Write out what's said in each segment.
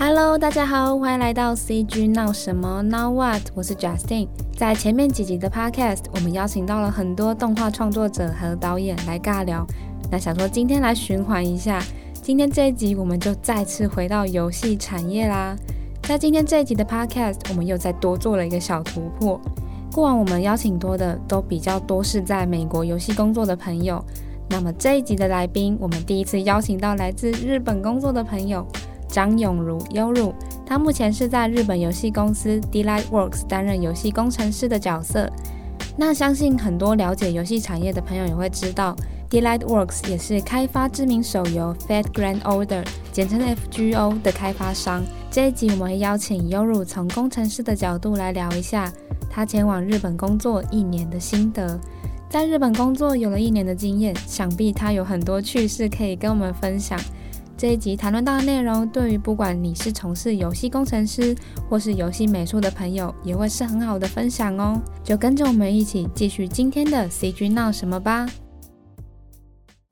Hello，大家好，欢迎来到 CG 闹什么 Now What？我是 Justin。在前面几集的 Podcast，我们邀请到了很多动画创作者和导演来尬聊。那想说今天来循环一下，今天这一集我们就再次回到游戏产业啦。在今天这一集的 Podcast，我们又再多做了一个小突破。过往我们邀请多的都比较多是在美国游戏工作的朋友，那么这一集的来宾，我们第一次邀请到来自日本工作的朋友。张永如 Yoru，他目前是在日本游戏公司 Delightworks 担任游戏工程师的角色。那相信很多了解游戏产业的朋友也会知道，Delightworks 也是开发知名手游 Fat Grand Order，简称 FGO 的开发商。这一集我们会邀请 Yoru 从工程师的角度来聊一下他前往日本工作一年的心得。在日本工作有了一年的经验，想必他有很多趣事可以跟我们分享。这一集谈论到的内容，对于不管你是从事游戏工程师或是游戏美术的朋友，也会是很好的分享哦。就跟着我们一起继续今天的 CG 闹什么吧。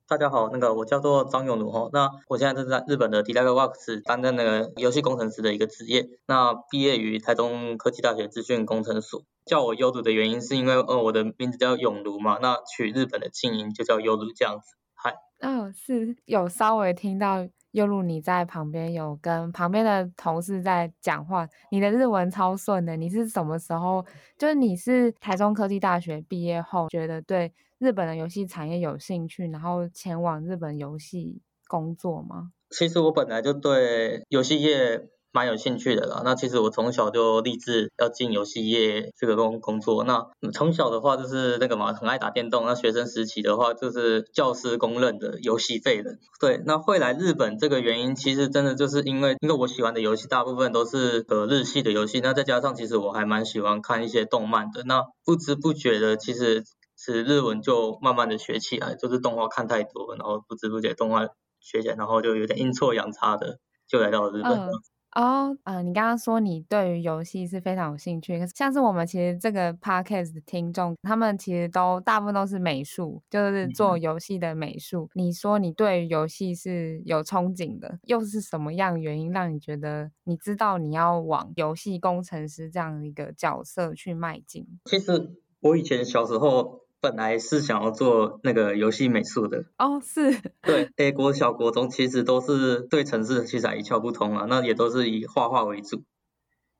大家好，那个我叫做张永儒哈，那我现在是在日本的 Delightworks 担任那个游戏工程师的一个职业。那毕业于台中科技大学资讯工程所。叫我 Yoru 的原因是因为，呃，我的名字叫永如嘛，那取日本的庆音就叫 Yoru 这样子。嗨。哦，是有稍微听到。又如你在旁边有跟旁边的同事在讲话，你的日文超顺的。你是什么时候？就是你是台中科技大学毕业后，觉得对日本的游戏产业有兴趣，然后前往日本游戏工作吗？其实我本来就对游戏业。蛮有兴趣的啦。那其实我从小就立志要进游戏业这个工工作。那从小的话就是那个嘛，很爱打电动。那学生时期的话就是教师公认的游戏废人。对，那会来日本这个原因，其实真的就是因为因为我喜欢的游戏大部分都是呃日系的游戏。那再加上其实我还蛮喜欢看一些动漫的。那不知不觉的，其实是日文就慢慢的学起来，就是动画看太多，然后不知不觉动画学起来，然后就有点阴错阳差的就来到了日本。嗯哦，嗯、呃，你刚刚说你对于游戏是非常有兴趣，可是像是我们其实这个 podcast 的听众，他们其实都大部分都是美术，就是做游戏的美术。嗯、你说你对于游戏是有憧憬的，又是什么样原因让你觉得你知道你要往游戏工程师这样一个角色去迈进？其实我以前小时候。本来是想要做那个游戏美术的哦，是对，A 国小国中其实都是对城市其实还一窍不通啊，那也都是以画画为主，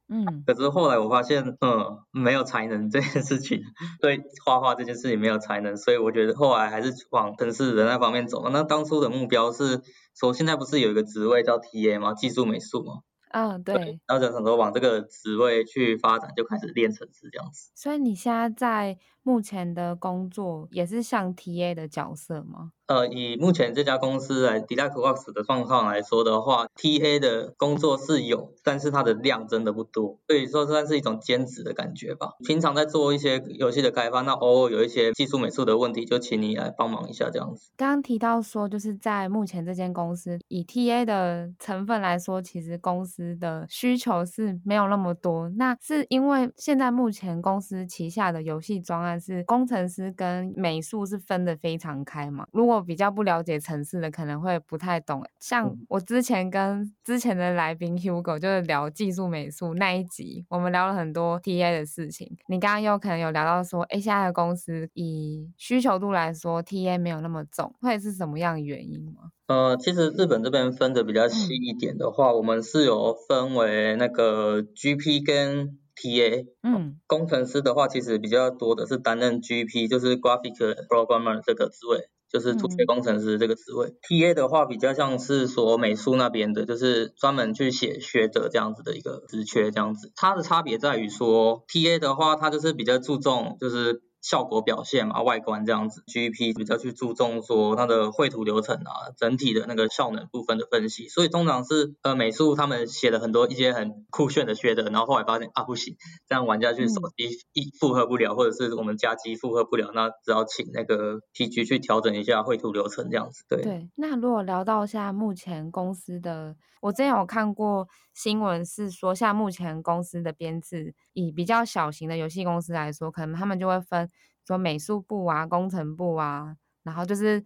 嗯，可是后来我发现，嗯，没有才能这件事情，对画画这件事情没有才能，所以我觉得后来还是往城市的那方面走。那当初的目标是说，现在不是有一个职位叫 TA 吗？技术美术吗？嗯、哦，对，对，然后就很多往这个职位去发展，就开始练城市这样子。所以你现在在目前的工作也是像 TA 的角色吗？呃，以目前这家公司来 Delightworks 的状况来说的话，TA 的工作是有，但是它的量真的不多，所以说算是一种兼职的感觉吧。平常在做一些游戏的开发，那偶尔有一些技术美术的问题，就请你来帮忙一下这样子。刚刚提到说，就是在目前这间公司，以 TA 的成分来说，其实公司的需求是没有那么多。那是因为现在目前公司旗下的游戏专案是工程师跟美术是分得非常开嘛？如果比较不了解城市的，可能会不太懂。像我之前跟之前的来宾 Hugo 就是聊技术美术那一集，我们聊了很多 TA 的事情。你刚刚又可能有聊到说，哎，现在的公司以需求度来说，TA 没有那么重，会是什么样的原因吗？呃，其实日本这边分的比较细一点的话，嗯、我们是有分为那个 GP 跟 TA，嗯，工程师的话，其实比较多的是担任 GP，就是 Graphic Programmer 这个职位，就是图学工程师这个职位。嗯、TA 的话，比较像是说美术那边的，就是专门去写学者这样子的一个职缺这样子。它的差别在于说，TA 的话，它就是比较注重就是。效果表现嘛，外观这样子，GP 比较去注重说它的绘图流程啊，整体的那个效能部分的分析，所以通常是呃美术他们写了很多一些很酷炫的学的，然后后来发现啊不行，这样玩家去手机一负荷不了，或者是我们加机负荷不了，那只好请那个 PG 去调整一下绘图流程这样子。对对，那如果聊到现在目前公司的，我之前有看过新闻是说，像目前公司的编制，以比较小型的游戏公司来说，可能他们就会分。说美术部啊，工程部啊，然后就是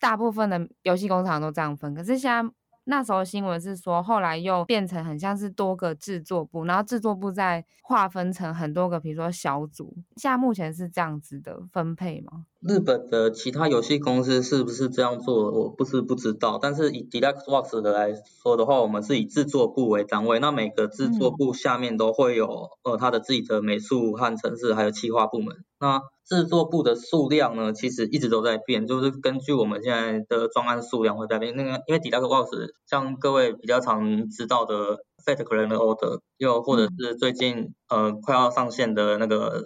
大部分的游戏工厂都这样分。可是现在那时候新闻是说，后来又变成很像是多个制作部，然后制作部再划分成很多个，比如说小组。现在目前是这样子的分配吗？日本的其他游戏公司是不是这样做？我不是不知道，但是以 Deluxe Works 的来说的话，我们是以制作部为单位，那每个制作部下面都会有呃他的自己的美术和城市，还有企划部门。那制作部的数量呢，其实一直都在变，就是根据我们现在的专案数量会在变。那个因为 Deluxe Works 像各位比较常知道的 Fate Grand Order，又或者是最近呃快要上线的那个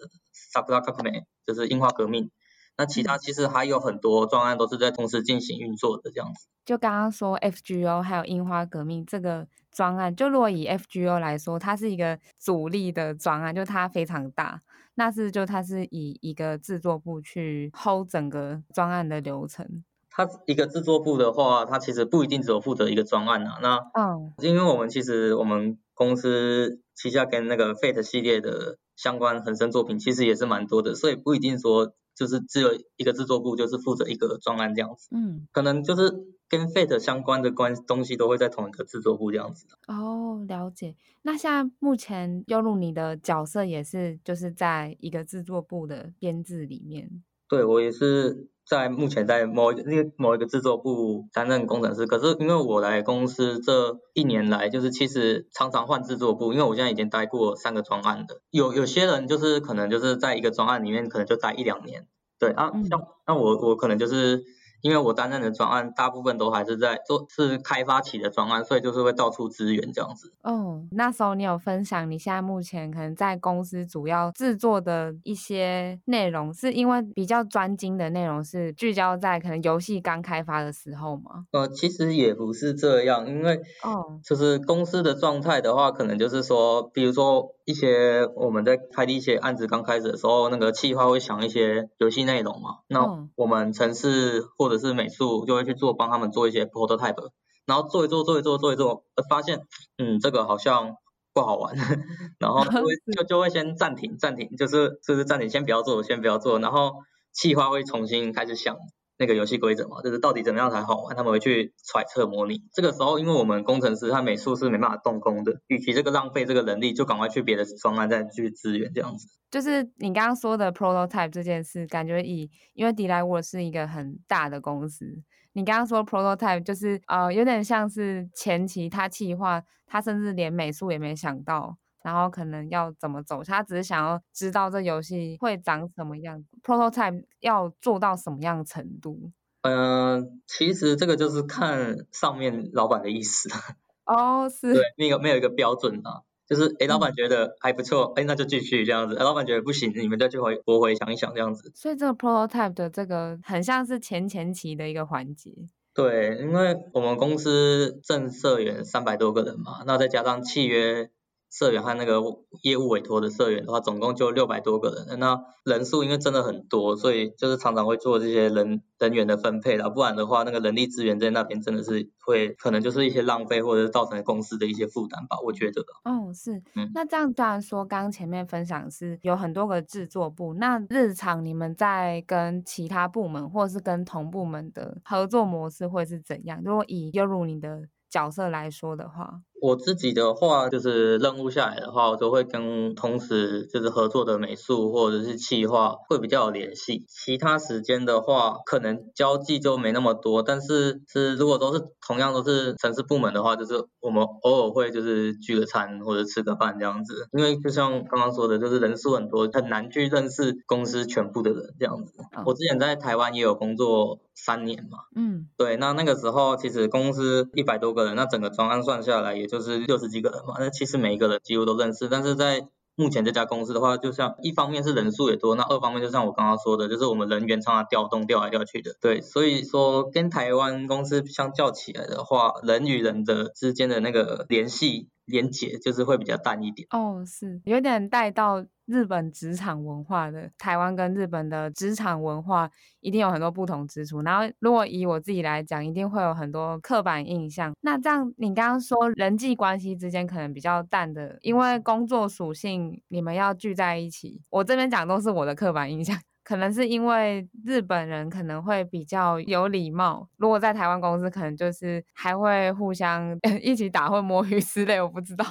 Sakura Kakame，就是樱花革命。那其他其实还有很多专案都是在同时进行运作的这样子。就刚刚说 FGO 还有樱花革命这个专案，就如果以 FGO 来说，它是一个主力的专案，就它非常大。那是就它是以一个制作部去 hold 整个专案的流程。它一个制作部的话，它其实不一定只有负责一个专案啊。那嗯，因为我们其实我们公司旗下跟那个 Fate 系列的相关横生作品其实也是蛮多的，所以不一定说。就是只有一个制作部，就是负责一个专案这样子。嗯，可能就是跟 Fate 相关的关东西都会在同一个制作部这样子。哦，了解。那现在目前优路你的角色也是就是在一个制作部的编制里面。对，我也是在目前在某一个那个某一个制作部担任工程师。可是因为我来公司这一年来，就是其实常常换制作部，因为我现在已经待过三个专案的。有有些人就是可能就是在一个专案里面，可能就待一两年。对啊，像那我我可能就是。因为我担任的专案大部分都还是在做是开发期的专案，所以就是会到处支援这样子。哦，那时候你有分享你现在目前可能在公司主要制作的一些内容，是因为比较专精的内容是聚焦在可能游戏刚开发的时候吗？呃，其实也不是这样，因为哦，就是公司的状态的话，可能就是说，比如说一些我们在开的一些案子刚开始的时候，那个企划会想一些游戏内容嘛，那我们城市或者或者是美术就会去做，帮他们做一些 prototype，然后做一做，做一做，做一做，发现，嗯，这个好像不好玩，然后就会 就就会先暂停，暂停，就是就是暂停，先不要做，先不要做，然后企划会重新开始想。那个游戏规则嘛，就是到底怎么样才好玩，他们会去揣测模拟。这个时候，因为我们工程师他美术是没办法动工的，与其这个浪费这个能力，就赶快去别的方案再去支援这样子。就是你刚刚说的 prototype 这件事，感觉以因为 Delightworks 是一个很大的公司，你刚刚说 prototype 就是呃有点像是前期他企划，他甚至连美术也没想到。然后可能要怎么走，他只是想要知道这游戏会长什么样，prototype 要做到什么样程度。嗯、呃，其实这个就是看上面老板的意思。哦，是。对，没有没有一个标准啊，就是哎，老板觉得还不错，哎、嗯，那就继续这样子。哎，老板觉得不行，你们再去回驳回想一想这样子。所以这个 prototype 的这个很像是前前期的一个环节。对，因为我们公司正社员三百多个人嘛，那再加上契约。社员和那个业务委托的社员的话，总共就六百多个人。那人数因为真的很多，所以就是常常会做这些人人员的分配啦。不然的话，那个人力资源在那边真的是会可能就是一些浪费，或者是造成公司的一些负担吧。我觉得。哦，是。嗯。那这样当然说，刚刚前面分享是有很多个制作部，那日常你们在跟其他部门或者是跟同部门的合作模式会是怎样？如果以优如你的角色来说的话。我自己的话，就是任务下来的话，我都会跟同时就是合作的美术或者是企划会比较有联系。其他时间的话，可能交际就没那么多。但是是如果都是同样都是城市部门的话，就是我们偶尔会就是聚个餐或者吃个饭这样子。因为就像刚刚说的，就是人数很多，很难去认识公司全部的人这样子。我之前在台湾也有工作三年嘛，嗯，对，那那个时候其实公司一百多个人，那整个专案算下来也就。就是六十几个人嘛，那其实每一个人几乎都认识，但是在目前这家公司的话，就像一方面是人数也多，那二方面就像我刚刚说的，就是我们人员常常调动调来调去的，对，所以说跟台湾公司相较起来的话，人与人的之间的那个联系连结就是会比较淡一点。哦，是有点带到。日本职场文化的台湾跟日本的职场文化一定有很多不同之处，然后如果以我自己来讲，一定会有很多刻板印象。那这样你刚刚说人际关系之间可能比较淡的，因为工作属性你们要聚在一起。我这边讲都是我的刻板印象，可能是因为日本人可能会比较有礼貌，如果在台湾公司，可能就是还会互相 一起打混摸鱼之类，我不知道。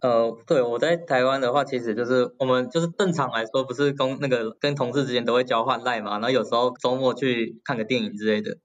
呃，对，我在台湾的话，其实就是我们就是正常来说，不是公那个跟同事之间都会交换赖嘛，然后有时候周末去看个电影之类的。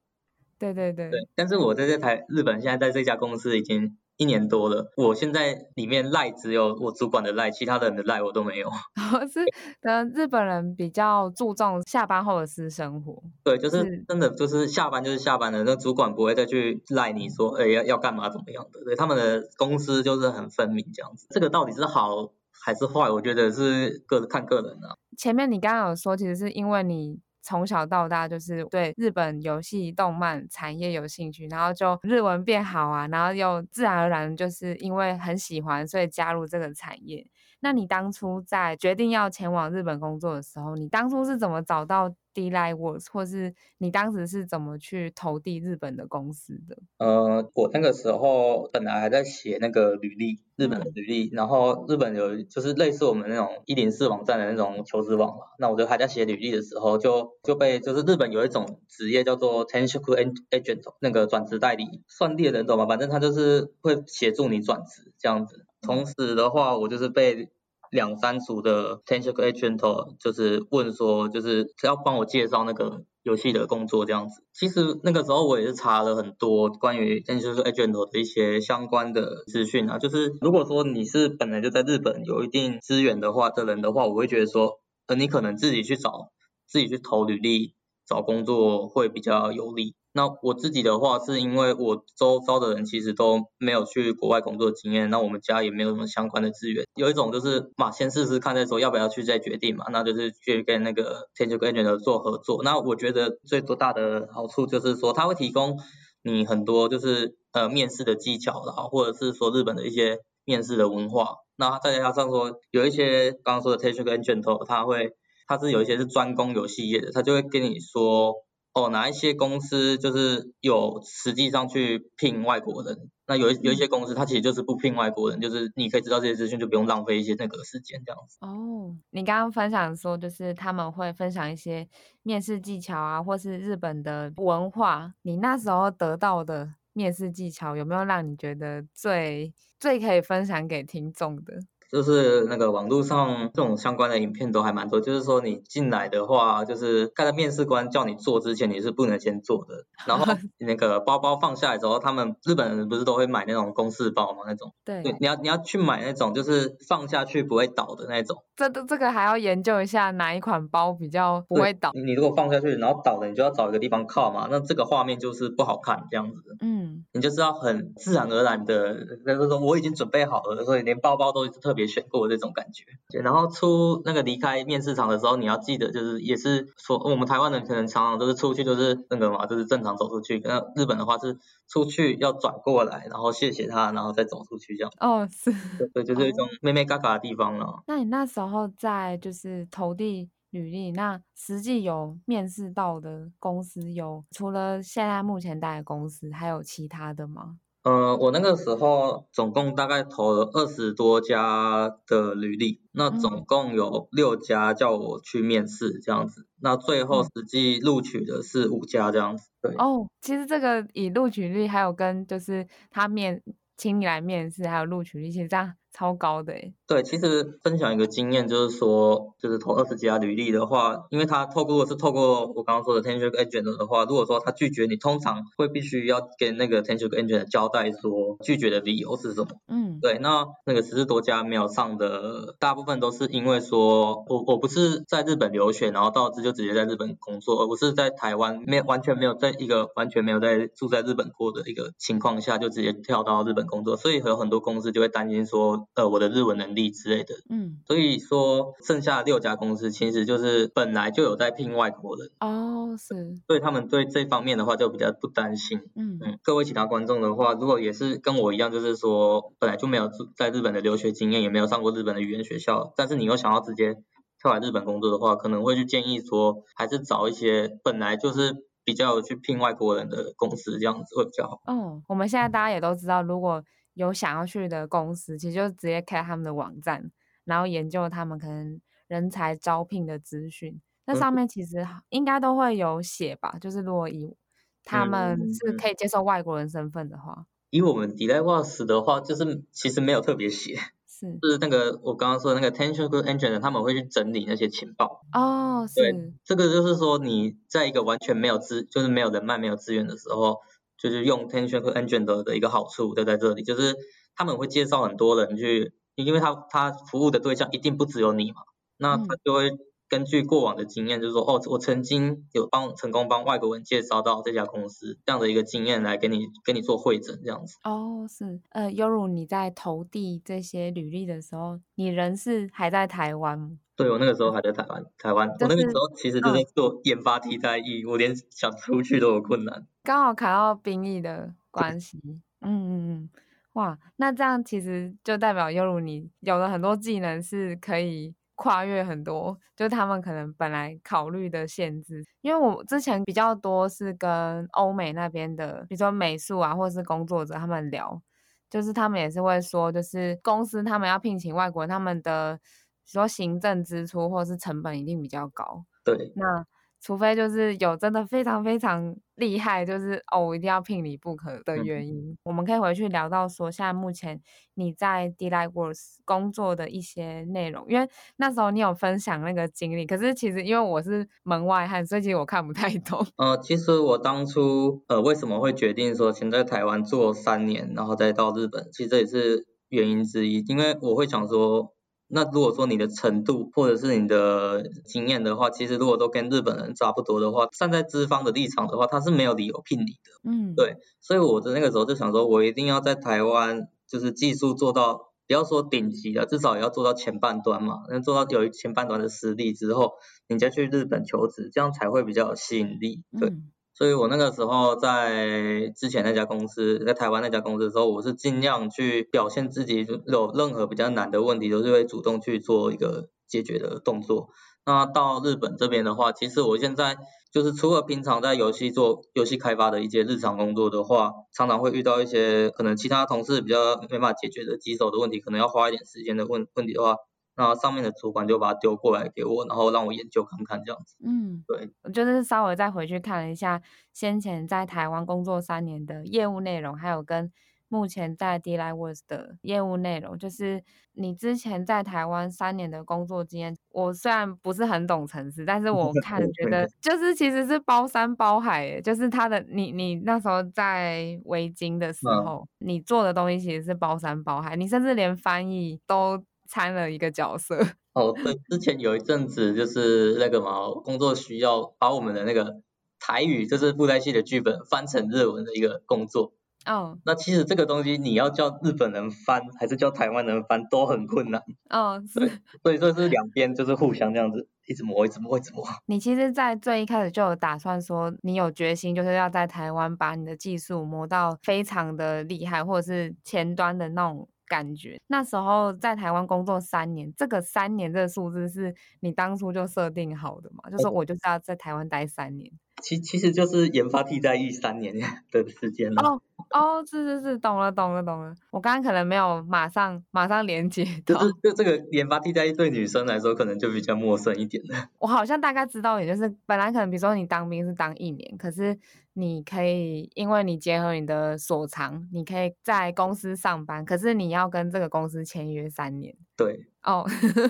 对对对。对，但是我在这台日本现在在这家公司已经。一年多了，我现在里面赖只有我主管的赖，其他的人的赖我都没有。是，可能日本人比较注重下班后的私生活。对，就是真的就是下班就是下班了，那主管不会再去赖你说，哎，要要干嘛怎么样的。对，他们的公司就是很分明这样子。这个到底是好还是坏？我觉得是各看个人啊。前面你刚刚有说，其实是因为你。从小到大就是对日本游戏动漫产业有兴趣，然后就日文变好啊，然后又自然而然就是因为很喜欢，所以加入这个产业。那你当初在决定要前往日本工作的时候，你当初是怎么找到？Delightworks，或是你当时是怎么去投递日本的公司的？呃，我那个时候本来还在写那个履历，日本的履历，嗯、然后日本有就是类似我们那种一零四网站的那种求职网嘛，那我就还在写履历的时候，就就被就是日本有一种职业叫做 Tenshoku Agent，那个转职代理，算猎人懂吗？反正他就是会协助你转职这样子。同时的话，我就是被。两三组的 t e n s i o Agent 就是问说，就是要帮我介绍那个游戏的工作这样子。其实那个时候我也是查了很多关于 t e n s i o Agent 的一些相关的资讯啊。就是如果说你是本来就在日本有一定资源的话的人的话，我会觉得说，呃，你可能自己去找，自己去投履历找工作会比较有利。那我自己的话，是因为我周遭的人其实都没有去国外工作经验，那我们家也没有什么相关的资源。有一种就是嘛，先试试看再说，要不要去再决定嘛。那就是去跟那个 Tenshoku Agent 做合作。那我觉得最多大的好处就是说，他会提供你很多就是呃面试的技巧啦，或者是说日本的一些面试的文化。那再加上说有一些刚刚说的 Tenshoku Agent，他会他是有一些是专攻游戏业的，他就会跟你说。哦，哪一些公司就是有实际上去聘外国人？那有有一些公司，它其实就是不聘外国人，就是你可以知道这些资讯，就不用浪费一些那个时间这样子。哦，你刚刚分享说，就是他们会分享一些面试技巧啊，或是日本的文化。你那时候得到的面试技巧，有没有让你觉得最最可以分享给听众的？就是那个网络上这种相关的影片都还蛮多，就是说你进来的话，就是看到面试官叫你做之前，你是不能先做的。然后 那个包包放下来之后，他们日本人不是都会买那种公事包吗？那种。对。你要你要去买那种，就是放下去不会倒的那种。这这这个还要研究一下哪一款包比较不会倒。你如果放下去然后倒了，你就要找一个地方靠嘛，那这个画面就是不好看这样子。嗯。你就是要很自然而然的，就是说我已经准备好了，所以连包包都是特别。选过这种感觉，然后出那个离开面试场的时候，你要记得，就是也是说，我们台湾人可能常常都是出去就是那个嘛，就是正常走出去。那日本的话是出去要转过来，然后谢谢他，然后再走出去这样。哦，是，对，就是一种妹妹嘎嘎的地方了。哦。那你那时候在就是投递履历，那实际有面试到的公司有除了现在目前待的公司，还有其他的吗？呃，我那个时候总共大概投了二十多家的履历，那总共有六家叫我去面试这样子，嗯、那最后实际录取的是五家这样子。对。哦，其实这个以录取率还有跟就是他面请你来面试还有录取率，其实这样。超高的诶，对，其实分享一个经验，就是说，就是投二十几家履历的话，因为他透过是透过我刚刚说的 Tenshoku Agent 的话，如果说他拒绝你，通常会必须要跟那个 Tenshoku Agent 交代说拒绝的理由是什么。嗯，对，那那个十多家没有上的，大部分都是因为说我我不是在日本留学，然后导致就直接在日本工作，而不是在台湾没有完全没有在一个完全没有在住在日本过的一个情况下就直接跳到日本工作，所以有很多公司就会担心说。呃，我的日文能力之类的，嗯，所以说剩下六家公司其实就是本来就有在聘外国人，哦，是，所以他们对这方面的话就比较不担心，嗯嗯。各位其他观众的话，如果也是跟我一样，就是说本来就没有在日本的留学经验，也没有上过日本的语言学校，但是你又想要直接跳来日本工作的话，可能会去建议说，还是找一些本来就是比较有去聘外国人的公司，这样子会比较好。哦，我们现在大家也都知道，如果有想要去的公司，其实就直接开他们的网站，然后研究他们可能人才招聘的资讯，那上面其实应该都会有写吧？就是如果以他们是可以接受外国人身份的话，嗯、以我们 Deloitte 的话，就是其实没有特别写，是是那个我刚刚说的那个 Tension Group Engineer，他们会去整理那些情报。哦，是。对，这个就是说你在一个完全没有资，就是没有人脉、没有资源的时候，就是用 Tension Group Engineer 的一个好处就在这里，就是他们会介绍很多人去，因为他他服务的对象一定不只有你嘛，那他就会。根据过往的经验，就是说，哦，我曾经有帮成功帮外国人介绍到这家公司这样的一个经验来给你给你做会诊这样子。哦，是，呃，犹如你在投递这些履历的时候，你人是还在台湾吗？对，我那个时候还在台湾，台湾，就是、我那个时候其实就是做研发替代役，嗯、我连想出去都有困难。刚好卡到兵役的关系，嗯嗯嗯，哇，那这样其实就代表犹如你有了很多技能是可以。跨越很多，就他们可能本来考虑的限制，因为我之前比较多是跟欧美那边的，比如说美术啊，或者是工作者他们聊，就是他们也是会说，就是公司他们要聘请外国人，他们的说行政支出或者是成本一定比较高。对，那。除非就是有真的非常非常厉害，就是哦，我一定要聘你不可的原因，嗯、我们可以回去聊到说，现在目前你在 Delightworks 工作的一些内容，因为那时候你有分享那个经历，可是其实因为我是门外汉，所以其实我看不太懂。呃，其实我当初呃为什么会决定说先在台湾做三年，然后再到日本，其实这也是原因之一，因为我会想说。那如果说你的程度或者是你的经验的话，其实如果都跟日本人差不多的话，站在资方的立场的话，他是没有理由聘你的。嗯，对，所以我的那个时候就想说，我一定要在台湾，就是技术做到，不要说顶级的，至少也要做到前半端嘛。那做到有前半端的实力之后，你再去日本求职，这样才会比较有吸引力。对。嗯所以我那个时候在之前那家公司，在台湾那家公司的时候，我是尽量去表现自己，有任何比较难的问题，都是会主动去做一个解决的动作。那到日本这边的话，其实我现在就是除了平常在游戏做游戏开发的一些日常工作的话，常常会遇到一些可能其他同事比较没办法解决的棘手的问题，可能要花一点时间的问问题的话。那上面的主管就把它丢过来给我，然后让我研究看看这样子。嗯，对，我就是稍微再回去看了一下先前在台湾工作三年的业务内容，还有跟目前在 Delightworks 的业务内容。就是你之前在台湾三年的工作经验，我虽然不是很懂城市，但是我 看觉得就是其实是包山包海，就是他的你你那时候在维京的时候，嗯、你做的东西其实是包山包海，你甚至连翻译都。参了一个角色 哦，对，之前有一阵子就是那个嘛，工作需要把我们的那个台语，就是布袋戏的剧本翻成日文的一个工作。哦，那其实这个东西你要叫日本人翻，还是叫台湾人翻，都很困难。哦，对，所以说是两边就是互相这样子一直磨，一直磨，一直磨。你其实，在最一开始就有打算说，你有决心就是要在台湾把你的技术磨到非常的厉害，或者是前端的那种。感觉那时候在台湾工作三年，这个三年这个数字是你当初就设定好的嘛？就是我就是要在台湾待三年。其其实就是研发替代役三年的时间了。哦哦，是是是，懂了懂了懂了。我刚刚可能没有马上马上连接到。就是就这个研发替代役对女生来说可能就比较陌生一点了。我好像大概知道，也就是本来可能比如说你当兵是当一年，可是你可以因为你结合你的所长，你可以在公司上班，可是你要跟这个公司签约三年。对。哦，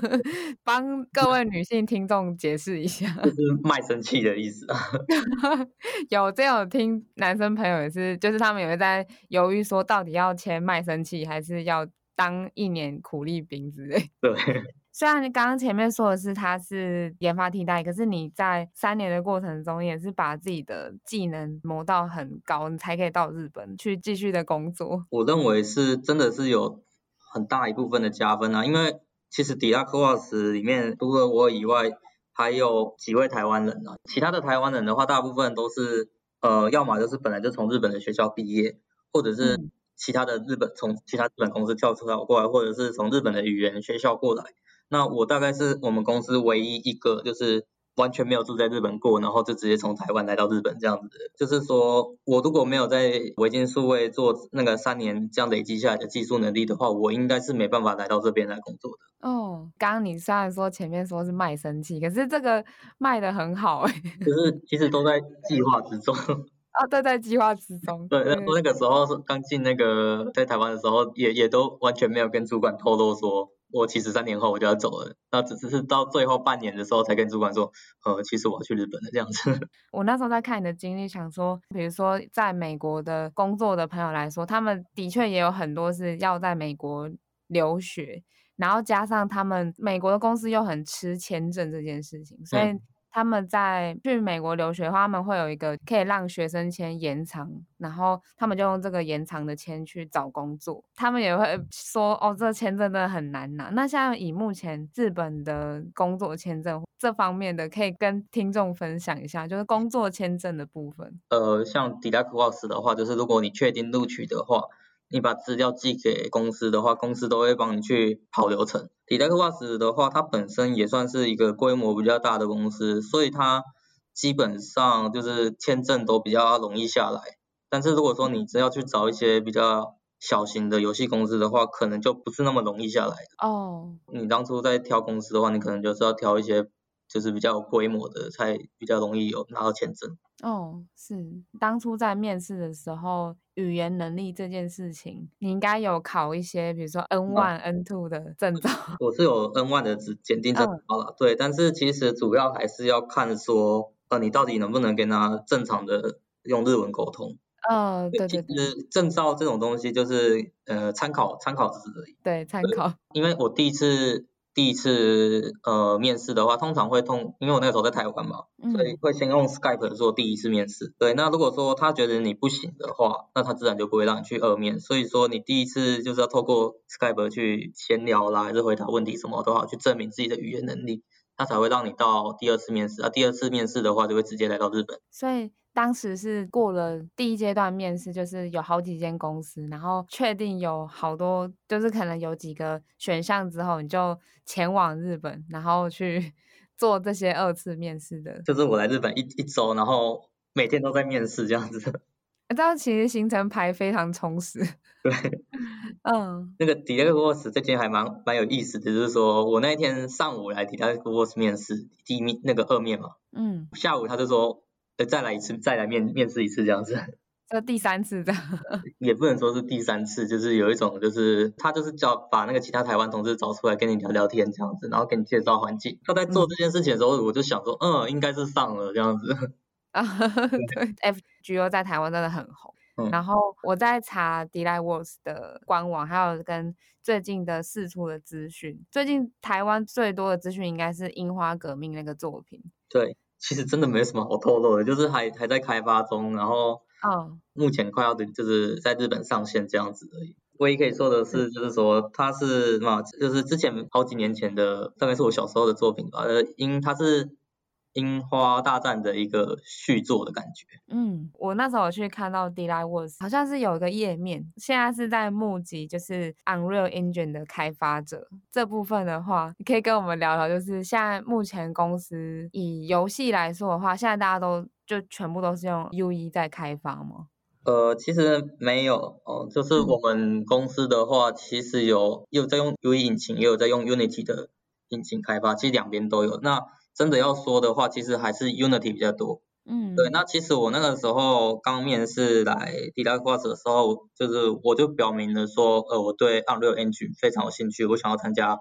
帮各位女性听众解释一下，就是卖身契的意思啊。有这样听男生朋友也是，就是他们也会在犹豫说，到底要签卖身契，还是要当一年苦力兵之类。对，虽然你刚刚前面说的是他是研发替代，可是你在三年的过程中，也是把自己的技能磨到很高，你才可以到日本去继续的工作。我认为是真的是有很大一部分的加分啊，因为。其实 Delightworks 里面除了我以外，还有几位台湾人啊。其他的台湾人的话，大部分都是呃，要么就是本来就从日本的学校毕业，或者是其他的日本从其他日本公司跳出来过来，或者是从日本的语言学校过来。那我大概是我们公司唯一一个就是完全没有住在日本过，然后就直接从台湾来到日本这样子的。就是说我如果没有在维京数位做那个三年这样累积下来的技术能力的话，我应该是没办法来到这边来工作的。哦，刚刚你虽然说前面说是卖身契，可是这个卖的很好哎。就是其实都在计划之中。啊，对，在计划之中。对，那那个时候是刚进那个在台湾的时候，也也都完全没有跟主管透露说。我其实三年后我就要走了，那只是到最后半年的时候才跟主管说，呃，其实我要去日本了这样子。我那时候在看你的经历，想说，比如说在美国的工作的朋友来说，他们的确也有很多是要在美国留学，然后加上他们美国的公司又很吃签证这件事情，所以。他们在去美国留学的话，他们会有一个可以让学生签延长，然后他们就用这个延长的签去找工作。他们也会说，哦，这签证真的很难拿。那像以目前日本的工作签证这方面的，可以跟听众分享一下，就是工作签证的部分。呃，像 Deluxe Works 的话，就是如果你确定录取的话。你把资料寄给公司的话，公司都会帮你去跑流程。Deluxe 的话，它本身也算是一个规模比较大的公司，所以它基本上就是签证都比较容易下来。但是如果说你只要去找一些比较小型的游戏公司的话，可能就不是那么容易下来的。哦。Oh. 你当初在挑公司的话，你可能就是要挑一些就是比较有规模的，才比较容易有拿到签证。哦，是当初在面试的时候，语言能力这件事情，你应该有考一些，比如说 N one、N two 的证照。我是有 N one 的检定证照了，嗯、对，但是其实主要还是要看说，呃，你到底能不能跟他正常的用日文沟通。哦，对对对。其实证照这种东西就是呃参考参考值而已。对，参考。因为我第一次。第一次呃面试的话，通常会通，因为我那个时候在台湾嘛，嗯、所以会先用 Skype 做第一次面试。对，那如果说他觉得你不行的话，那他自然就不会让你去二面。所以说你第一次就是要透过 Skype 去闲聊啦，还是回答问题什么都好，去证明自己的语言能力，他才会让你到第二次面试。啊，第二次面试的话，就会直接来到日本。所以。当时是过了第一阶段面试，就是有好几间公司，然后确定有好多，就是可能有几个选项之后，你就前往日本，然后去 做这些二次面试的。就是我来日本一一周，然后每天都在面试这样子。这样其实行程排非常充实。对，嗯，那个 Deluxe 这间还蛮蛮有意思的，就是说我那一天上午来 Deluxe 面试第一面那个二面嘛，嗯，下午他就说。再来一次，再来面面试一次这样子，这第三次的，也不能说是第三次，就是有一种就是他就是叫把那个其他台湾同事找出来跟你聊聊天这样子，然后给你介绍环境。他在做这件事情的时候，嗯、我就想说，嗯，应该是上了这样子。啊，对，FGO 在台湾真的很红。嗯、然后我在查 Deluxe Works 的官网，还有跟最近的四处的资讯。最近台湾最多的资讯应该是《樱花革命》那个作品。对。其实真的没什么好透露的，就是还还在开发中，然后目前快要的就是在日本上线这样子而已。唯一可以说的是，就是说它是嘛，就是之前好几年前的，大概是我小时候的作品吧，呃，因它是。樱花大战的一个续作的感觉。嗯，我那时候去看到 Works，好像是有一个页面，现在是在募集，就是 Unreal Engine 的开发者这部分的话，你可以跟我们聊聊，就是现在目前公司以游戏来说的话，现在大家都就全部都是用 UE 在开发吗？呃，其实没有哦，就是我们公司的话，嗯、其实有有在用 UE 引擎，也有在用 Unity 的引擎开发，其实两边都有。那真的要说的话，其实还是 Unity 比较多。嗯，对。那其实我那个时候刚面试来 Deluxe Works 的时候，就是我就表明了说，呃，我对 Unreal Engine 非常有兴趣，我想要参加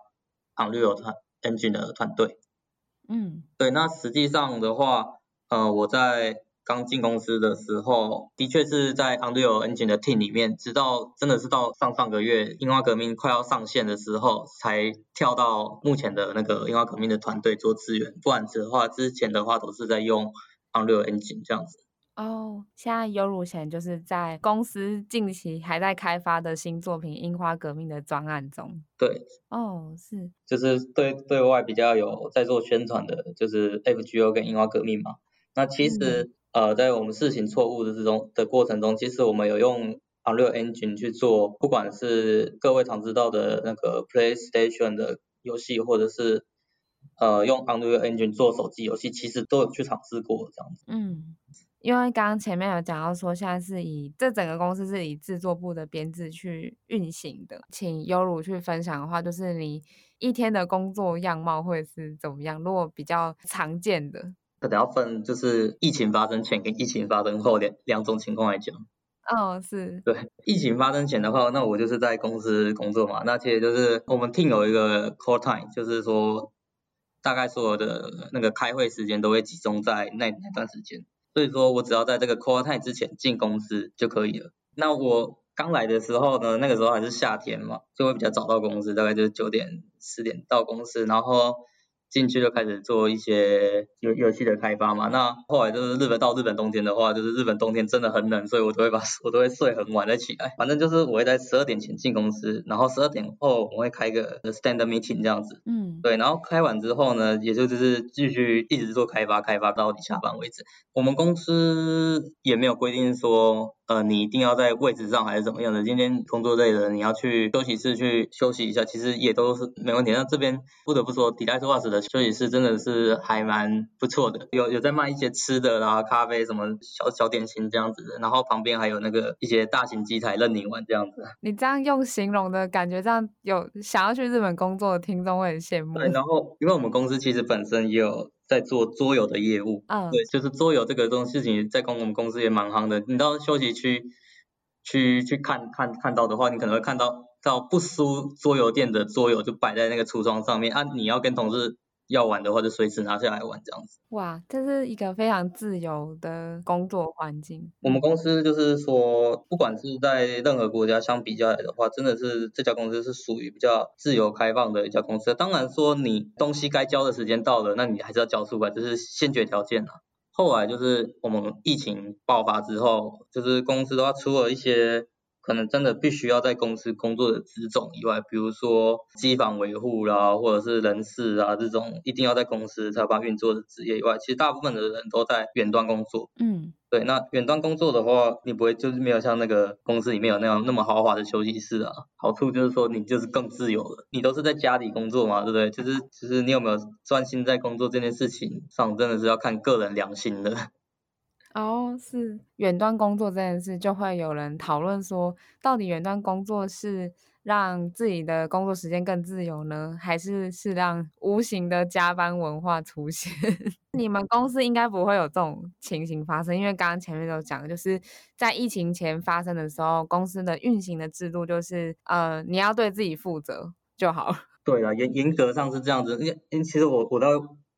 Unreal 团 Engine 的团队。嗯，对。那实际上的话，呃，我在刚进公司的时候，的确是在 Unreal Engine 的 team 里面，直到真的是到上上个月《樱花革命》快要上线的时候，才跳到目前的那个《樱花革命》的团队做资源。不然的话，之前的话都是在用 Unreal Engine 这样子。哦，现在优如贤就是在公司近期还在开发的新作品《樱花革命》的专案中。对。哦，是。就是对对外比较有在做宣传的，就是 FGO 跟《樱花革命》嘛。那其实。呃，在我们试行错误的这种的过程中，其实我们有用 Unreal Engine 去做，不管是各位常知道的那个 PlayStation 的游戏，或者是呃用 Unreal Engine 做手机游戏，其实都有去尝试过这样子。嗯，因为刚刚前面有讲到说，现在是以这整个公司是以制作部的编制去运行的，请优如去分享的话，就是你一天的工作样貌会是怎么样？如果比较常见的，可能要分就是疫情发生前跟疫情发生后两两种情况来讲。哦，是。对，疫情发生前的话，那我就是在公司工作嘛。那其实就是我们 team 有一个 core time，就是说大概所有的那个开会时间都会集中在那那段时间。所以说我只要在这个 core time 之前进公司就可以了。那我刚来的时候呢，那个时候还是夏天嘛，就会比较早到公司，大概就是九点十点到公司，然后。进去就开始做一些游游戏的开发嘛，那后来就是日本到日本冬天的话，就是日本冬天真的很冷，所以我都会把 我都会睡很晚再起来。反正就是我会在十二点前进公司，然后十二点后我会开个 stand meeting 这样子。嗯，对，然后开完之后呢，也就就是继续一直做开发，开发到你下班为止。我们公司也没有规定说。呃，你一定要在位置上还是怎么样的？今天工作累了，你要去休息室去休息一下，其实也都是没问题。那这边不得不说，Delightworks 的休息室真的是还蛮不错的，有有在卖一些吃的啦，咖啡什么小小点心这样子的，然后旁边还有那个一些大型机台任你玩这样子。你这样用形容的感觉，这样有想要去日本工作的听众会很羡慕。对，然后因为我们公司其实本身也有。在做桌游的业务，嗯，对，就是桌游这个东西事情，在公我们公司也蛮夯的。你到休息区去去看看看到的话，你可能会看到到不输桌游店的桌游就摆在那个橱窗上面，啊，你要跟同事。要玩的话就随时拿下来玩这样子。哇，这是一个非常自由的工作环境。我们公司就是说，不管是在任何国家相比较来的话，真的是这家公司是属于比较自由开放的一家公司。当然说你东西该交的时间到了，那你还是要交出来，这是先决条件啊。后来就是我们疫情爆发之后，就是公司的话出了一些。可能真的必须要在公司工作的职种以外，比如说机房维护啦，或者是人事啊这种一定要在公司才有办法运作的职业以外，其实大部分的人都在远端工作。嗯，对，那远端工作的话，你不会就是没有像那个公司里面有那样那么豪华的休息室啊。好处就是说你就是更自由了，你都是在家里工作嘛，对不对？就是其实你有没有专心在工作这件事情上，真的是要看个人良心的。哦是远端工作这件事，就会有人讨论说，到底远端工作是让自己的工作时间更自由呢，还是是让无形的加班文化出现？你们公司应该不会有这种情形发生，因为刚刚前面都讲，就是在疫情前发生的时候，公司的运行的制度就是，呃，你要对自己负责就好。对啊，严严格上是这样子，因因其实我我到。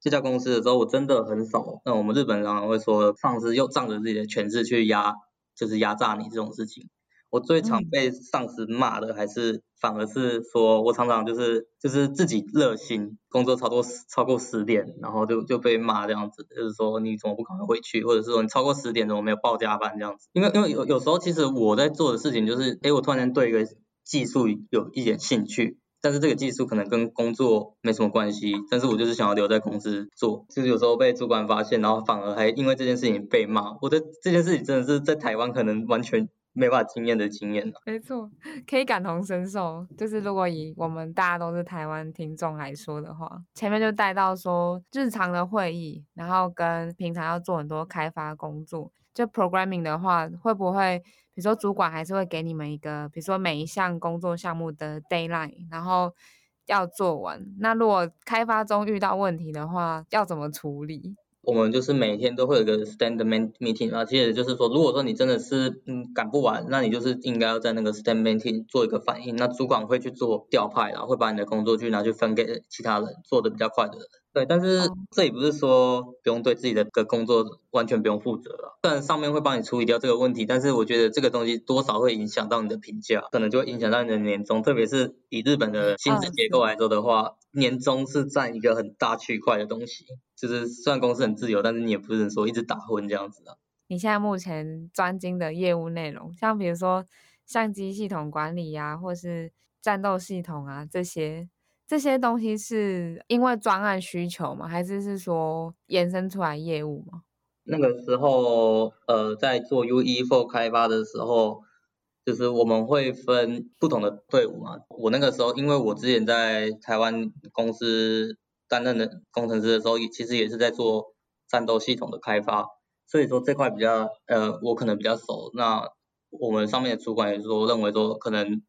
这家公司的时候，我真的很少。那我们日本人常常会说，上司又仗着自己的权势去压，就是压榨你这种事情。我最常被上司骂的，还是反而是说我常常就是就是自己热心，工作超过超过十点，然后就就被骂这样子，就是说你怎么不可能回去，或者是说你超过十点怎么没有报加班这样子。因为因为有有时候其实我在做的事情就是，哎，我突然间对一个技术有一点兴趣。但是这个技术可能跟工作没什么关系，但是我就是想要留在公司做，就是有时候被主管发现，然后反而还因为这件事情被骂。我的这件事情真的是在台湾可能完全没办法经验的经验。没错，可以感同身受。就是如果以我们大家都是台湾听众来说的话，前面就带到说日常的会议，然后跟平常要做很多开发工作，就 programming 的话，会不会？比如说，主管还是会给你们一个，比如说每一项工作项目的 deadline，然后要做完。那如果开发中遇到问题的话，要怎么处理？我们就是每天都会有个 stand meeting 啊，其实就是说，如果说你真的是嗯赶不完，那你就是应该要在那个 stand meeting 做一个反应。那主管会去做调派，然后会把你的工作去拿去分给其他人，做的比较快的人。对，但是这也不是说不用对自己的个工作完全不用负责了。虽然上面会帮你处理掉这个问题，但是我觉得这个东西多少会影响到你的评价，可能就会影响到你的年终。特别是以日本的薪资结构来说的话，哦、年终是占一个很大区块的东西。就是虽然公司很自由，但是你也不能说一直打混这样子啊。你现在目前专精的业务内容，像比如说相机系统管理呀、啊，或是战斗系统啊这些。这些东西是因为专案需求吗？还是是说延伸出来业务吗？那个时候，呃，在做 U E for 开发的时候，就是我们会分不同的队伍嘛。我那个时候，因为我之前在台湾公司担任的工程师的时候，也其实也是在做战斗系统的开发，所以说这块比较呃我可能比较熟。那我们上面的主管也说认为说可能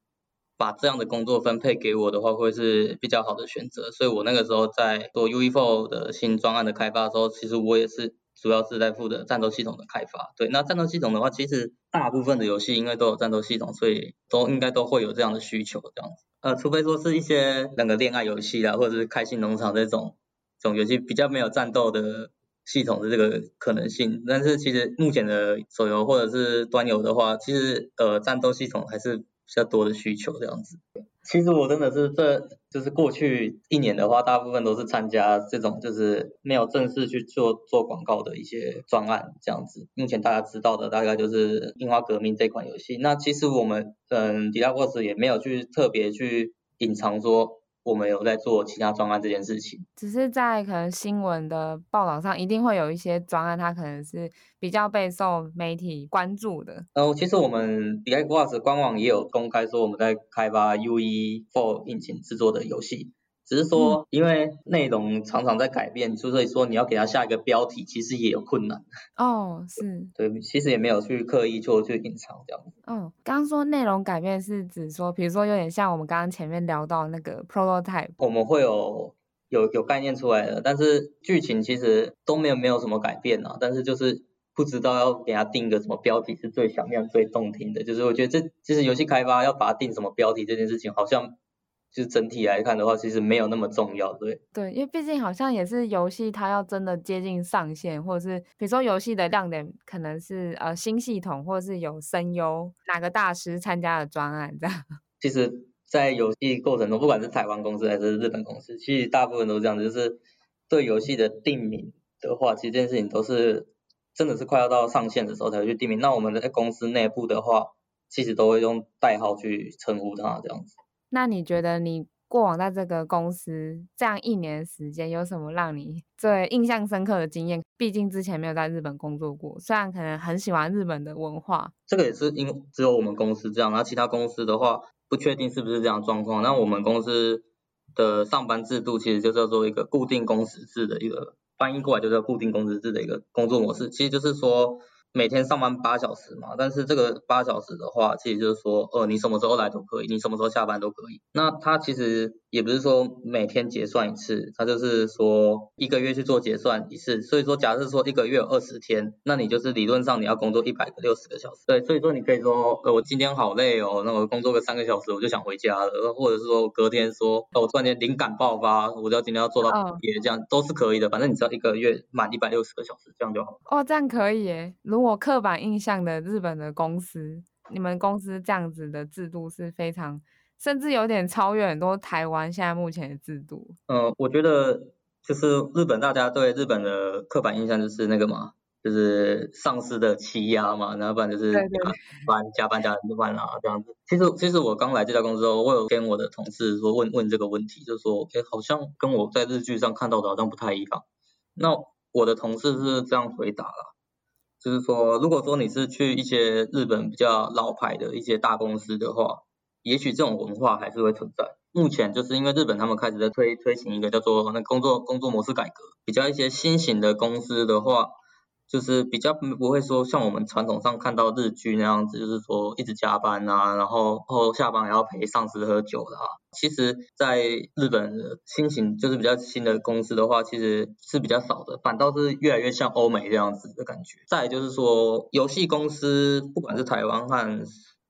把这样的工作分配给我的话，会是比较好的选择。所以我那个时候在做 UE4 的新专案的开发的时候，其实我也是。主要是在负责战斗系统的开发，对，那战斗系统的话，其实大部分的游戏因为都有战斗系统，所以都应该都会有这样的需求，这样子，呃，除非说是一些那个恋爱游戏啦，或者是开心农场这种这种游戏比较没有战斗的系统的这个可能性，但是其实目前的手游或者是端游的话，其实呃战斗系统还是比较多的需求这样子。其实我真的是这就是过去一年的话，大部分都是参加这种就是没有正式去做做广告的一些专案这样子。目前大家知道的大概就是《樱花革命》这款游戏。那其实我们嗯迪亚沃斯也没有去特别去隐藏说。我们有在做其他专案这件事情，只是在可能新闻的报道上，一定会有一些专案，它可能是比较备受媒体关注的。呃，其实我们 Diablos 官网也有公开说，我们在开发 UE4 引擎制作的游戏。只是说，因为内容常常在改变，所以说你要给它下一个标题，其实也有困难。哦，是。对，其实也没有去刻意做去隐藏这样子。哦，刚刚说内容改变是指说，比如说有点像我们刚刚前面聊到那个 prototype，我们会有有有概念出来的，但是剧情其实都没有没有什么改变啊，但是就是不知道要给它定个什么标题是最响亮、最动听的。就是我觉得这其实游戏开发要把它定什么标题这件事情，好像。就是整体来看的话，其实没有那么重要，对。对，因为毕竟好像也是游戏，它要真的接近上线，或者是比如说游戏的亮点可能是呃新系统，或者是有声优哪个大师参加的专案这样。其实，在游戏过程中，不管是台湾公司还是日本公司，其实大部分都是这样子，就是对游戏的定名的话，其实这件事情都是真的是快要到上线的时候才会去定名。那我们在公司内部的话，其实都会用代号去称呼它这样子。那你觉得你过往在这个公司这样一年时间，有什么让你最印象深刻的经验？毕竟之前没有在日本工作过，虽然可能很喜欢日本的文化。这个也是因只有我们公司这样，那其他公司的话不确定是不是这样状况。那我们公司的上班制度其实就叫做一个固定工时制的一个翻译过来就叫固定工时制的一个工作模式，其实就是说。每天上班八小时嘛，但是这个八小时的话，其实就是说，呃，你什么时候来都可以，你什么时候下班都可以。那他其实也不是说每天结算一次，他就是说一个月去做结算一次。所以说，假设说一个月有二十天，那你就是理论上你要工作一百个六十个小时。对，所以说你可以说，呃，我今天好累哦，那我工作个三个小时我就想回家了，或者是说隔天说，哦，我突然间灵感爆发，我就要今天要做到也这样都是可以的。反正你只要一个月满一百六十个小时，这样就好了。哦，这样可以耶。如果刻板印象的日本的公司，你们公司这样子的制度是非常，甚至有点超越很多台湾现在目前的制度。嗯，我觉得就是日本大家对日本的刻板印象就是那个嘛，就是上司的欺压嘛，然后不然就是加班加班加很多班啊这样子。其实其实我刚来这家公司后，我有跟我的同事说问问这个问题，就是说，哎，好像跟我在日剧上看到的好像不太一样。那我的同事是这样回答了。就是说，如果说你是去一些日本比较老牌的一些大公司的话，也许这种文化还是会存在。目前就是因为日本他们开始在推推行一个叫做那工作工作模式改革，比较一些新型的公司的话。就是比较不会说像我们传统上看到日剧那样子，就是说一直加班啊，然后后下班还要陪上司喝酒的啊。其实，在日本新型就是比较新的公司的话，其实是比较少的，反倒是越来越像欧美这样子的感觉。再就是说，游戏公司不管是台湾和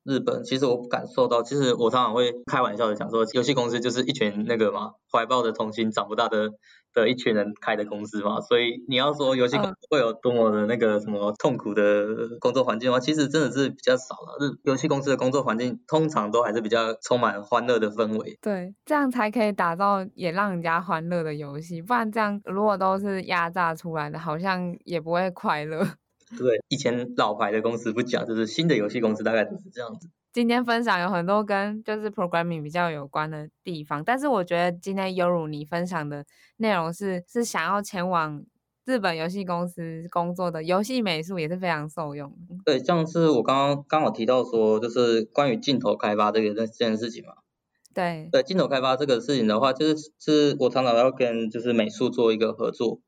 日本，其实我感受到，其实我常常会开玩笑的讲说，游戏公司就是一群那个嘛，怀抱着童心长不大的。的一群人开的公司嘛，所以你要说游戏公司会有多么的那个什么痛苦的工作环境的话，其实真的是比较少了。日游戏公司的工作环境通常都还是比较充满欢乐的氛围。对，这样才可以打造也让人家欢乐的游戏，不然这样如果都是压榨出来的，好像也不会快乐。对，以前老牌的公司不讲，就是新的游戏公司大概都是这样子。今天分享有很多跟就是 programming 比较有关的地方，但是我觉得今天优如你分享的内容是是想要前往日本游戏公司工作的游戏美术也是非常受用。对，像是我刚刚刚好提到说，就是关于镜头开发这个这件事情嘛。对对，镜头开发这个事情的话，就是是我常常要跟就是美术做一个合作，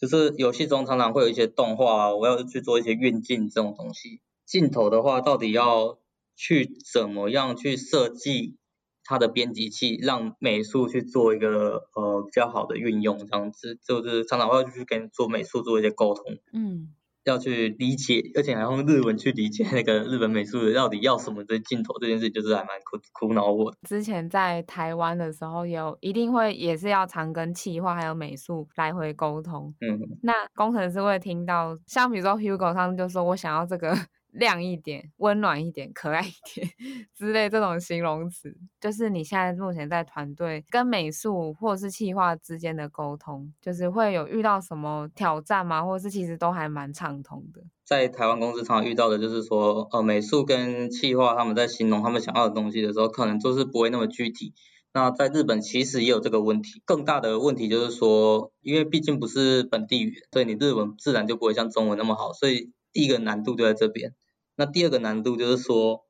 就是游戏中常常会有一些动画，我要去做一些运镜这种东西。镜头的话，到底要去怎么样去设计它的编辑器，让美术去做一个呃比较好的运用，这样子就是常常会去跟做美术做一些沟通。嗯。要去理解，而且还用日文去理解那个日本美术的到底要什么的镜头这件事，就是还蛮苦苦恼我。之前在台湾的时候有，有一定会也是要常跟企划还有美术来回沟通。嗯。那工程师会听到，像比如说 Hugo 他们就说我想要这个。亮一点、温暖一点、可爱一点 之类这种形容词，就是你现在目前在团队跟美术或是企划之间的沟通，就是会有遇到什么挑战吗？或者是其实都还蛮畅通的？在台湾公司常常遇到的就是说，呃，美术跟企划他们在形容他们想要的东西的时候，可能就是不会那么具体。那在日本其实也有这个问题，更大的问题就是说，因为毕竟不是本地语言，所以你日文自然就不会像中文那么好，所以。第一个难度就在这边，那第二个难度就是说，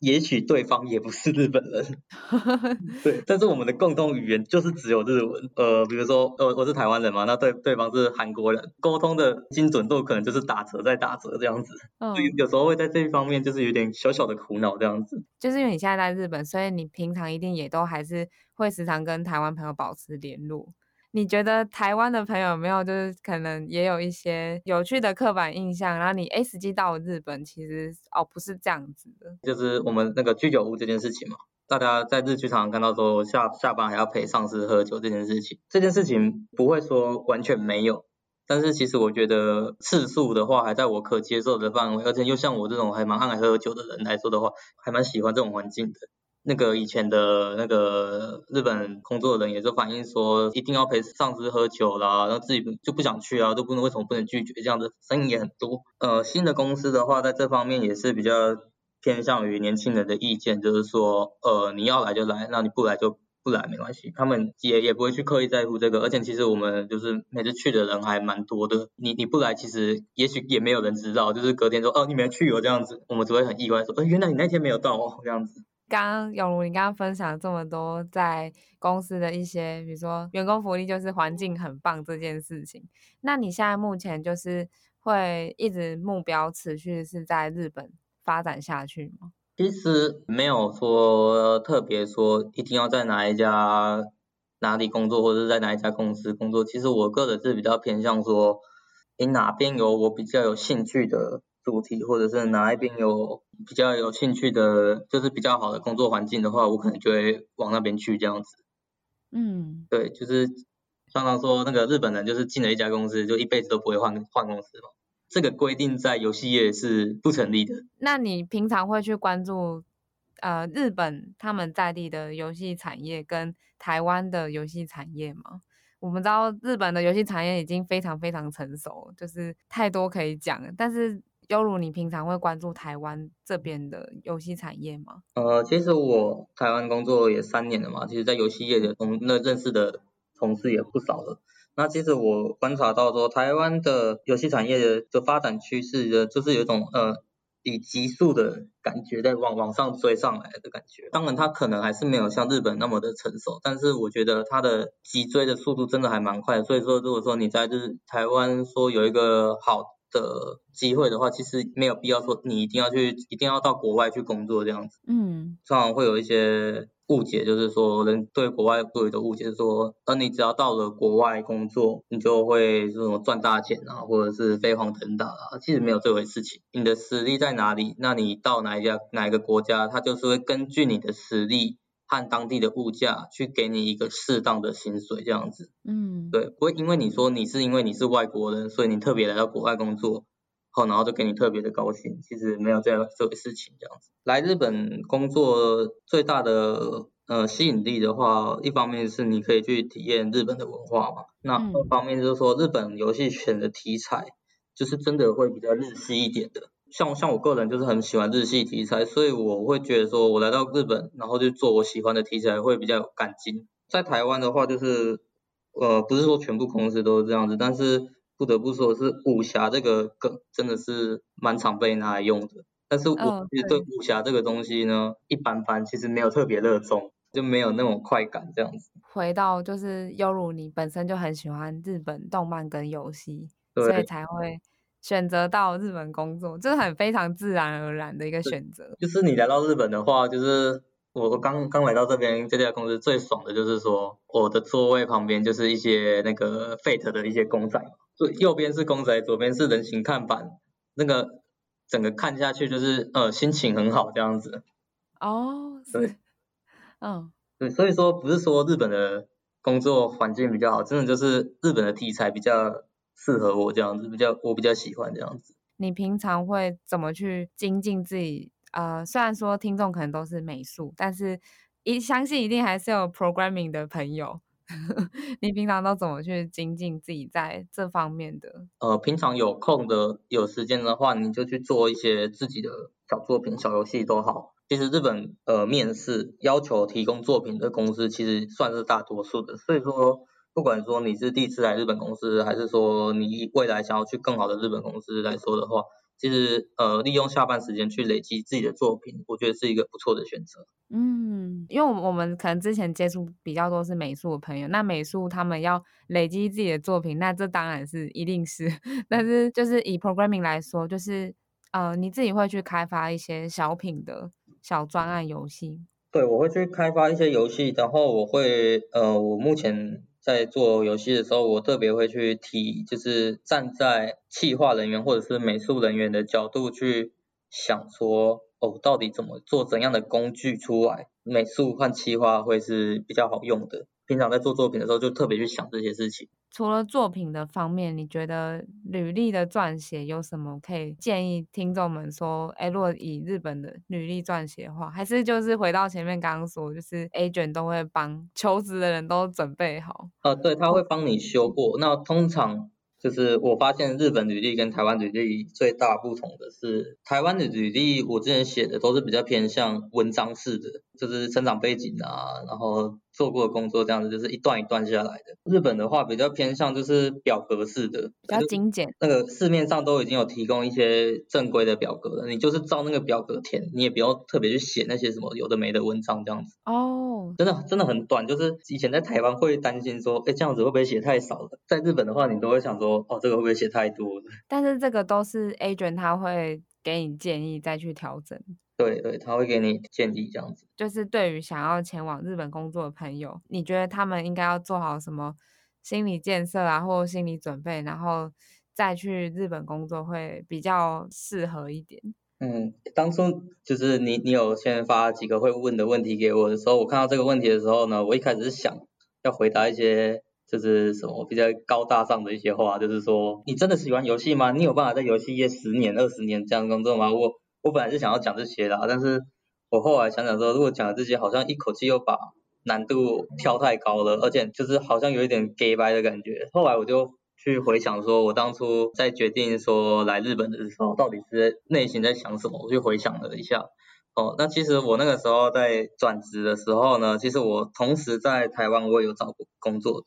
也许对方也不是日本人，对，但是我们的共同语言就是只有日文，呃，比如说，呃，我是台湾人嘛，那对对方是韩国人，沟通的精准度可能就是打折再打折这样子，嗯，所以有时候会在这一方面就是有点小小的苦恼这样子。就是因为你现在在日本，所以你平常一定也都还是会时常跟台湾朋友保持联络。你觉得台湾的朋友有没有就是可能也有一些有趣的刻板印象？然后你哎，实际到日本其实哦不是这样子的，就是我们那个居酒屋这件事情嘛，大家在日剧常常看到说下下班还要陪上司喝酒这件事情，这件事情不会说完全没有，但是其实我觉得次数的话还在我可接受的范围，而且又像我这种还蛮爱喝酒的人来说的话，还蛮喜欢这种环境的。那个以前的那个日本工作的人也是反映说，一定要陪上司喝酒啦，然后自己就不想去啊，都不能为什么不能拒绝这样的声音也很多。呃，新的公司的话，在这方面也是比较偏向于年轻人的意见，就是说，呃，你要来就来，那你不来就不来没关系，他们也也不会去刻意在乎这个。而且其实我们就是每次去的人还蛮多的，你你不来，其实也许也没有人知道，就是隔天说，哦，你没去哦这样子，我们只会很意外说，呃，原来你那天没有到哦这样子。刚刚永如你刚刚分享这么多在公司的一些，比如说员工福利就是环境很棒这件事情，那你现在目前就是会一直目标持续是在日本发展下去吗？其实没有说特别说一定要在哪一家哪里工作，或者是在哪一家公司工作。其实我个人是比较偏向说，你哪边有我比较有兴趣的。主题或者是哪一边有比较有兴趣的，就是比较好的工作环境的话，我可能就会往那边去这样子。嗯，对，就是常常说那个日本人就是进了一家公司就一辈子都不会换换公司嘛，这个规定在游戏业是不成立的。那你平常会去关注呃日本他们在地的游戏产业跟台湾的游戏产业吗？我们知道日本的游戏产业已经非常非常成熟，就是太多可以讲了，但是。犹如，你平常会关注台湾这边的游戏产业吗？呃，其实我台湾工作也三年了嘛，其实，在游戏业的同那认识的同事也不少了。那其实我观察到说，台湾的游戏产业的的发展趋势的，就是有一种呃以急速的感觉在往往上追上来的感觉。当然，它可能还是没有像日本那么的成熟，但是我觉得它的急追的速度真的还蛮快。所以说，如果说你在日台湾说有一个好。的机会的话，其实没有必要说你一定要去，一定要到国外去工作这样子。嗯，常常会有一些误解，就是说人对国外会有的误解是说，呃，你只要到了国外工作，你就会这种赚大钱啊，或者是飞黄腾达啊。其实没有这回事情。你的实力在哪里，那你到哪一家哪一个国家，它就是会根据你的实力。按当地的物价去给你一个适当的薪水，这样子，嗯，对，不会因为你说你是因为你是外国人，所以你特别来到国外工作，好，然后就给你特别的高薪，其实没有这样这回事情，这样子。来日本工作最大的呃吸引力的话，一方面是你可以去体验日本的文化嘛，那二方面就是说日本游戏选的题材就是真的会比较日系一点的。像像我个人就是很喜欢日系题材，所以我会觉得说，我来到日本，然后就做我喜欢的题材，会比较有感情。在台湾的话，就是呃，不是说全部公司都是这样子，但是不得不说是武侠这个梗真的是蛮常被拿来用的。但是我其实对武侠这个东西呢，一般般，其实没有特别热衷。就没有那种快感这样子。回到就是优如你本身就很喜欢日本动漫跟游戏，所以才会选择到日本工作，这是很非常自然而然的一个选择。就是你来到日本的话，就是。我刚刚来到这边这家公司最爽的就是说，我的座位旁边就是一些那个 Fate 的一些公仔嘛，对，右边是公仔，左边是人形看板，那个整个看下去就是呃心情很好这样子。哦，是，对，嗯，对，所以说不是说日本的工作环境比较好，真的就是日本的题材比较适合我这样子，比较我比较喜欢这样子。你平常会怎么去精进自己？呃，虽然说听众可能都是美术，但是一相信一定还是有 programming 的朋友。你平常都怎么去精进自己在这方面的？呃，平常有空的、有时间的话，你就去做一些自己的小作品、小游戏都好。其实日本呃面试要求提供作品的公司，其实算是大多数的。所以说，不管说你是第一次来日本公司，还是说你未来想要去更好的日本公司来说的话。其实，呃，利用下班时间去累积自己的作品，我觉得是一个不错的选择。嗯，因为我们可能之前接触比较多是美术的朋友，那美术他们要累积自己的作品，那这当然是一定是。但是就是以 programming 来说，就是呃，你自己会去开发一些小品的小专案游戏。对，我会去开发一些游戏，然后我会，呃，我目前。在做游戏的时候，我特别会去提，就是站在企划人员或者是美术人员的角度去想说，哦，到底怎么做怎样的工具出来，美术和企划会是比较好用的。平常在做作品的时候，就特别去想这些事情。除了作品的方面，你觉得履历的撰写有什么可以建议听众们说？哎，如果以日本的履历撰写的话，还是就是回到前面刚刚说，就是 agent 都会帮求职的人都准备好。呃，对，他会帮你修过。那通常。就是我发现日本履历跟台湾履历最大不同的是，台湾的履历我之前写的都是比较偏向文章式的，就是成长背景啊，然后做过的工作这样子，就是一段一段下来的。日本的话比较偏向就是表格式的，比较精简。那个市面上都已经有提供一些正规的表格了，你就是照那个表格填，你也不用特别去写那些什么有的没的文章这样子。哦，真的真的很短，就是以前在台湾会担心说，哎，这样子会不会写太少了？在日本的话，你都会想说。哦，这个会不会写太多了？但是这个都是 agent 他会给你建议再去调整。对对，他会给你建议这样子。就是对于想要前往日本工作的朋友，你觉得他们应该要做好什么心理建设啊，或心理准备，然后再去日本工作会比较适合一点？嗯，当初就是你你有先发几个会问的问题给我的时候，我看到这个问题的时候呢，我一开始是想要回答一些。就是什么比较高大上的一些话，就是说你真的喜欢游戏吗？你有办法在游戏业十年、二十年这样工作吗？我我本来是想要讲这些的，但是我后来想想说，如果讲了这些，好像一口气又把难度跳太高了，而且就是好像有一点假掰的感觉。后来我就去回想，说我当初在决定说来日本的时候，到底是内心在想什么？我就回想了一下，哦，那其实我那个时候在转职的时候呢，其实我同时在台湾我也有找过工作。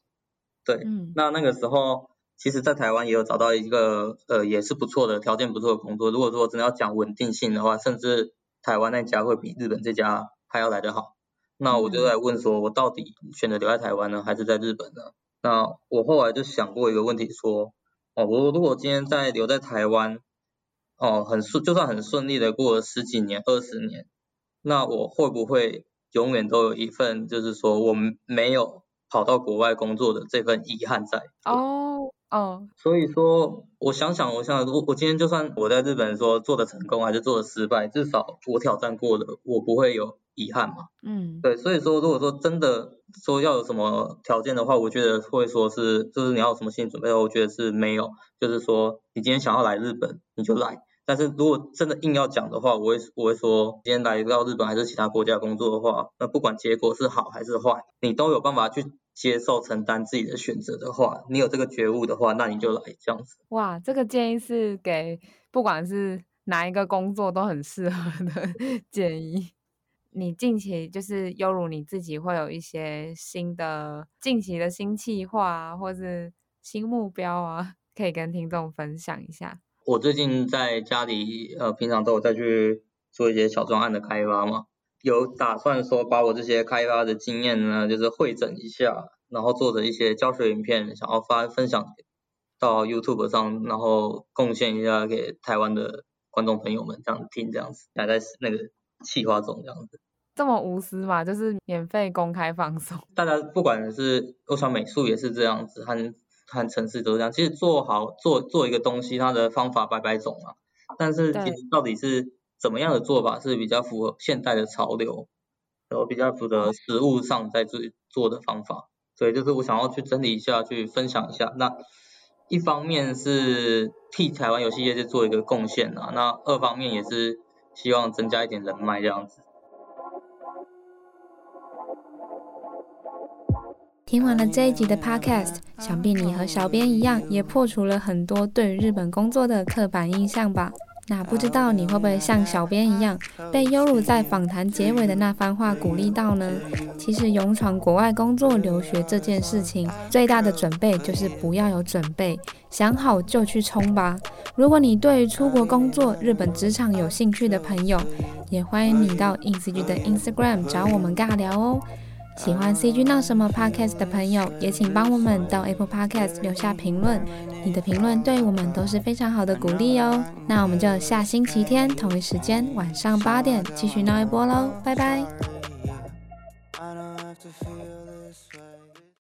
对，嗯，那那个时候，其实，在台湾也有找到一个，呃，也是不错的，条件不错的工作。如果说真的要讲稳定性的话，甚至台湾那家会比日本这家还要来得好。那我就在问说，我到底选择留在台湾呢，还是在日本呢？那我后来就想过一个问题，说，哦，我如果今天在留在台湾，哦，很顺，就算很顺利的过了十几年、二十年，那我会不会永远都有一份，就是说我没有。跑到国外工作的这份遗憾在哦哦，所以说我想想，我想我我今天就算我在日本说做的成功还是做的失败，至少我挑战过了，我不会有遗憾嘛。嗯，对，所以说如果说真的说要有什么条件的话，我觉得会说是就是你要有什么心理准备，我觉得是没有，就是说你今天想要来日本你就来，但是如果真的硬要讲的话，我会我会说今天来到日本还是其他国家工作的话，那不管结果是好还是坏，你都有办法去。接受承担自己的选择的话，你有这个觉悟的话，那你就来这样子。哇，这个建议是给不管是哪一个工作都很适合的建议。你近期就是优如你自己会有一些新的近期的新计划啊，或是新目标啊，可以跟听众分享一下。我最近在家里呃，平常都有再去做一些小专案的开发嘛。有打算说把我这些开发的经验呢，就是汇整一下，然后做的一些教学影片，想要发分享到 YouTube 上，然后贡献一下给台湾的观众朋友们这样听这样子，还在那个企划中这样子。这么无私嘛，就是免费公开放送。大家不管是我想美术也是这样子，和和城市都是这样。其实做好做做一个东西，它的方法百百种啊，但是其实到底是。怎么样的做法是比较符合现代的潮流，然后比较符合实务上在做做的方法，所以就是我想要去整理一下，去分享一下。那一方面是替台湾游戏业界做一个贡献啊，那二方面也是希望增加一点人脉这样子。听完了这一集的 Podcast，想必你和小编一样，也破除了很多对日本工作的刻板印象吧。那不知道你会不会像小编一样，被优鲁在访谈结尾的那番话鼓励到呢？其实勇闯国外工作留学这件事情，最大的准备就是不要有准备，想好就去冲吧。如果你对于出国工作、日本职场有兴趣的朋友，也欢迎你到 INCG 的 Instagram 找我们尬聊哦。喜欢 CG 闹什么 Podcast 的朋友，也请帮我们到 Apple Podcast 留下评论。你的评论对我们都是非常好的鼓励哦。那我们就下星期天同一时间晚上八点继续闹一波喽，拜拜。